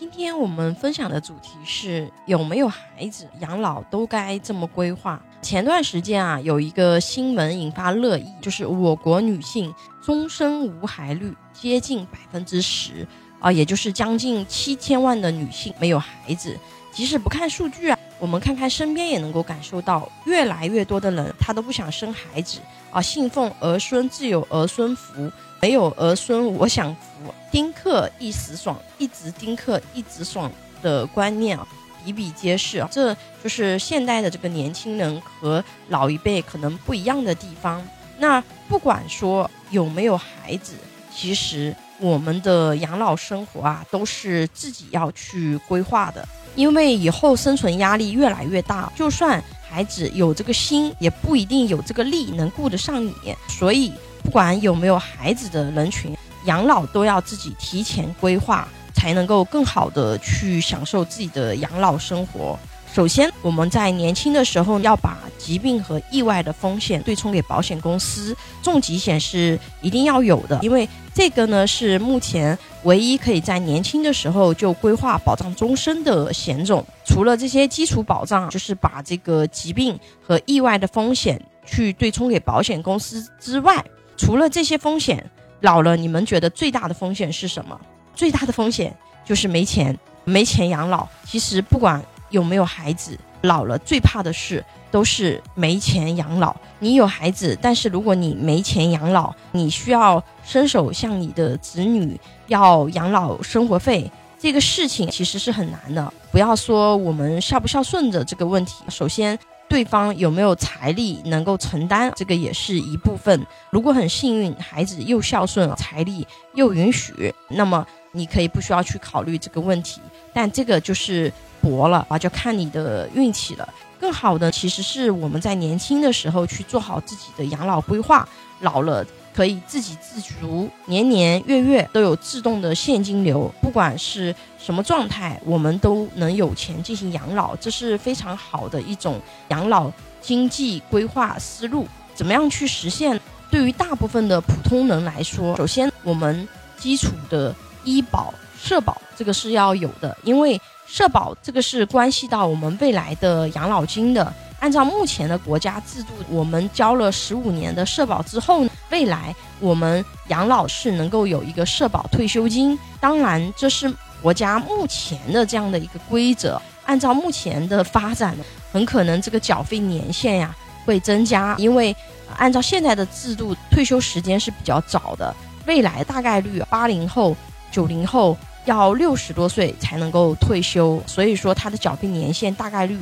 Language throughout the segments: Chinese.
今天我们分享的主题是有没有孩子养老都该这么规划。前段时间啊，有一个新闻引发热议，就是我国女性终身无孩率接近百分之十啊，也就是将近七千万的女性没有孩子。即使不看数据啊，我们看看身边也能够感受到，越来越多的人他都不想生孩子啊，信奉儿孙自有儿孙福。没有儿孙我享福，丁克一时爽，一直丁克一直爽的观念啊，比比皆是啊。这就是现代的这个年轻人和老一辈可能不一样的地方。那不管说有没有孩子，其实我们的养老生活啊，都是自己要去规划的。因为以后生存压力越来越大，就算孩子有这个心，也不一定有这个力能顾得上你，所以。不管有没有孩子的人群，养老都要自己提前规划，才能够更好的去享受自己的养老生活。首先，我们在年轻的时候要把疾病和意外的风险对冲给保险公司，重疾险是一定要有的，因为这个呢是目前唯一可以在年轻的时候就规划保障终身的险种。除了这些基础保障，就是把这个疾病和意外的风险去对冲给保险公司之外。除了这些风险，老了你们觉得最大的风险是什么？最大的风险就是没钱，没钱养老。其实不管有没有孩子，老了最怕的是都是没钱养老。你有孩子，但是如果你没钱养老，你需要伸手向你的子女要养老生活费，这个事情其实是很难的。不要说我们孝不孝顺的这个问题，首先。对方有没有财力能够承担，这个也是一部分。如果很幸运，孩子又孝顺，财力又允许，那么你可以不需要去考虑这个问题。但这个就是薄了啊，就看你的运气了。更好的其实是我们在年轻的时候去做好自己的养老规划，老了。可以自给自足，年年月月都有自动的现金流，不管是什么状态，我们都能有钱进行养老，这是非常好的一种养老经济规划思路。怎么样去实现？对于大部分的普通人来说，首先我们基础的医保、社保这个是要有的，因为社保这个是关系到我们未来的养老金的。按照目前的国家制度，我们交了十五年的社保之后，未来我们养老是能够有一个社保退休金。当然，这是国家目前的这样的一个规则。按照目前的发展，很可能这个缴费年限呀会增加，因为按照现在的制度，退休时间是比较早的，未来大概率八零后、九零后要六十多岁才能够退休，所以说它的缴费年限大概率。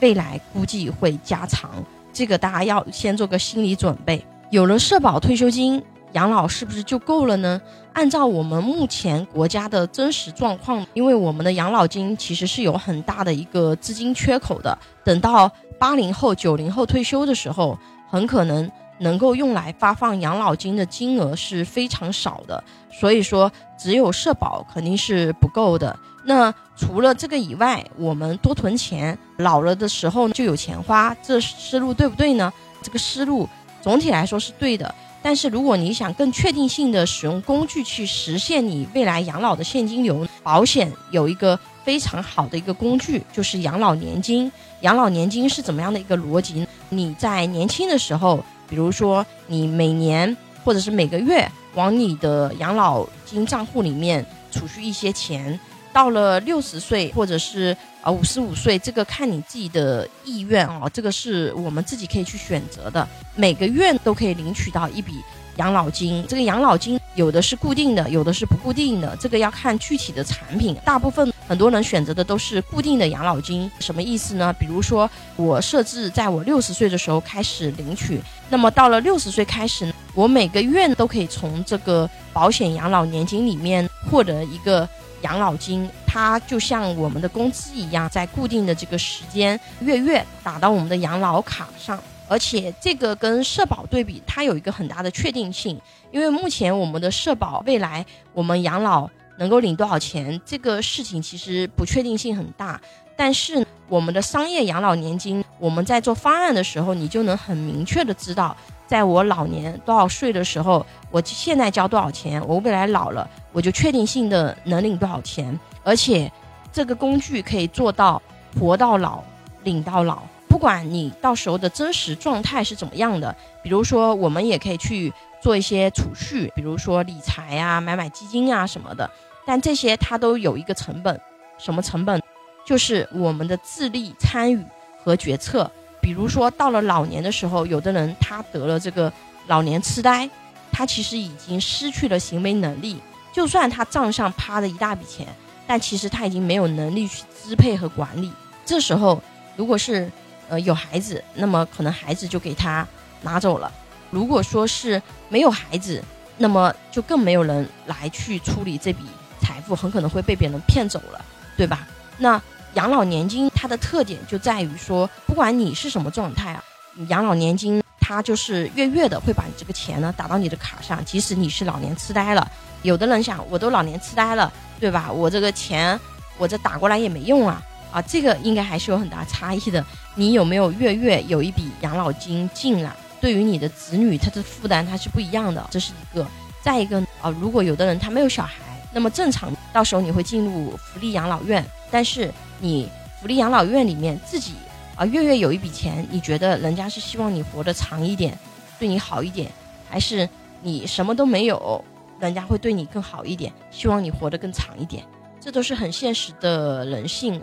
未来估计会加长，这个大家要先做个心理准备。有了社保退休金，养老是不是就够了呢？按照我们目前国家的真实状况，因为我们的养老金其实是有很大的一个资金缺口的。等到八零后、九零后退休的时候，很可能能够用来发放养老金的金额是非常少的。所以说，只有社保肯定是不够的。那除了这个以外，我们多存钱，老了的时候就有钱花，这思路对不对呢？这个思路总体来说是对的。但是如果你想更确定性的使用工具去实现你未来养老的现金流，保险有一个非常好的一个工具，就是养老年金。养老年金是怎么样的一个逻辑？你在年轻的时候，比如说你每年或者是每个月往你的养老金账户里面储蓄一些钱。到了六十岁或者是啊五十五岁，这个看你自己的意愿哦，这个是我们自己可以去选择的。每个月都可以领取到一笔养老金，这个养老金有的是固定的，有的是不固定的，这个要看具体的产品。大部分很多人选择的都是固定的养老金，什么意思呢？比如说我设置在我六十岁的时候开始领取，那么到了六十岁开始，我每个月都可以从这个保险养老年金里面获得一个。养老金它就像我们的工资一样，在固定的这个时间月月打到我们的养老卡上，而且这个跟社保对比，它有一个很大的确定性。因为目前我们的社保未来我们养老能够领多少钱，这个事情其实不确定性很大。但是我们的商业养老年金，我们在做方案的时候，你就能很明确的知道。在我老年多少岁的时候，我现在交多少钱，我未来老了我就确定性的能领多少钱，而且这个工具可以做到活到老，领到老。不管你到时候的真实状态是怎么样的，比如说我们也可以去做一些储蓄，比如说理财啊、买买基金啊什么的。但这些它都有一个成本，什么成本？就是我们的智力参与和决策。比如说到了老年的时候，有的人他得了这个老年痴呆，他其实已经失去了行为能力。就算他账上趴着一大笔钱，但其实他已经没有能力去支配和管理。这时候，如果是呃有孩子，那么可能孩子就给他拿走了；如果说是没有孩子，那么就更没有人来去处理这笔财富，很可能会被别人骗走了，对吧？那养老年金它的特点就在于说，不管你是什么状态啊，养老年金它就是月月的会把你这个钱呢打到你的卡上，即使你是老年痴呆了。有的人想，我都老年痴呆了，对吧？我这个钱，我这打过来也没用啊！啊，这个应该还是有很大差异的。你有没有月月有一笔养老金进来？对于你的子女，他的负担他是不一样的，这是一个。再一个啊，如果有的人他没有小孩，那么正常到时候你会进入福利养老院，但是你福利养老院里面自己啊月月有一笔钱，你觉得人家是希望你活得长一点，对你好一点，还是你什么都没有？人家会对你更好一点，希望你活得更长一点，这都是很现实的人性。